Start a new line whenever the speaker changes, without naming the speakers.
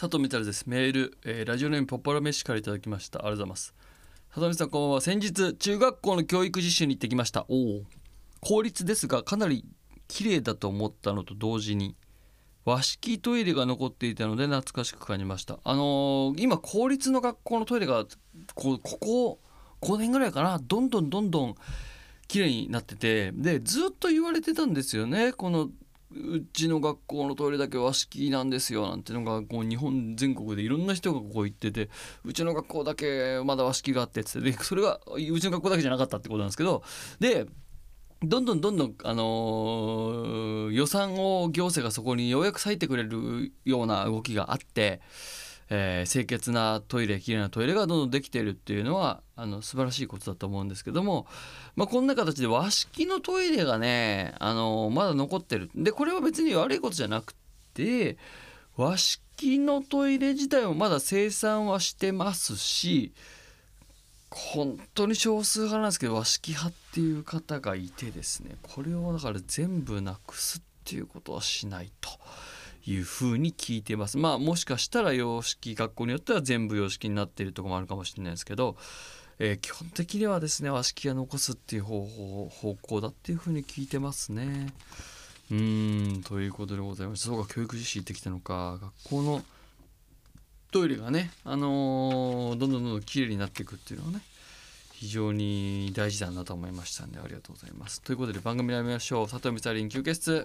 佐藤光です。メール、えーラジオネームポッパラ飯からいただきました。ありがとうございます。佐藤さんこんばんは。先日中学校の教育実習に行ってきました。おお。公立ですがかなり綺麗だと思ったのと同時に和式トイレが残っていたので懐かしく感じました。あのー今公立の学校のトイレがこうここ5年ぐらいかな。どんどんどんどん綺麗になってて。でずっと言われてたんですよね。このうちの学校のトイレだけ和式なんですよなんてのがこう日本全国でいろんな人がここ行っててうちの学校だけまだ和式があってっつってでそれがうちの学校だけじゃなかったってことなんですけどでどんどんどんどん、あのー予算を行政がそこにようやく割いてくれるような動きがあって、えー清潔なトイレきれいなトイレがどんどんできているっていうのはあの素晴らしいことだと思うんですけども、まあ、こんな形で和式のトイレがね、あのーまだ残ってる。でこれは別に悪いことじゃなくて和式のトイレ自体もまだ生産はしてますし本当に少数派なんですけど和式派っていう方がいてですねこれをだから全部なくすっていうことはしないと。いうふうに聞いてますまあもしかしたら洋式学校によっては全部洋式になっているとこもあるかもしれないですけど、えー基本的にはですね和式は残すっていう方法方向だっていうふうに聞いてますね。うんということでございましてそうか教育実習行ってきたのか学校のトイレがね、あのーどんどんどんどん綺麗になっていくっていうのはね非常に大事だなと思いましたんでありがとうございます。ということで番組をやめましょう佐藤美沙林休憩室。